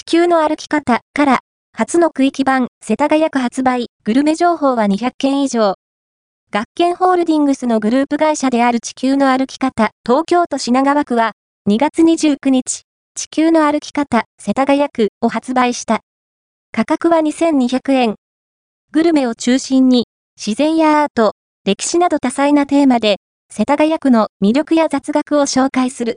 地球の歩き方から、初の区域版、世田谷区発売、グルメ情報は200件以上。学研ホールディングスのグループ会社である地球の歩き方、東京都品川区は、2月29日、地球の歩き方、世田谷区を発売した。価格は2200円。グルメを中心に、自然やアート、歴史など多彩なテーマで、世田谷区の魅力や雑学を紹介する。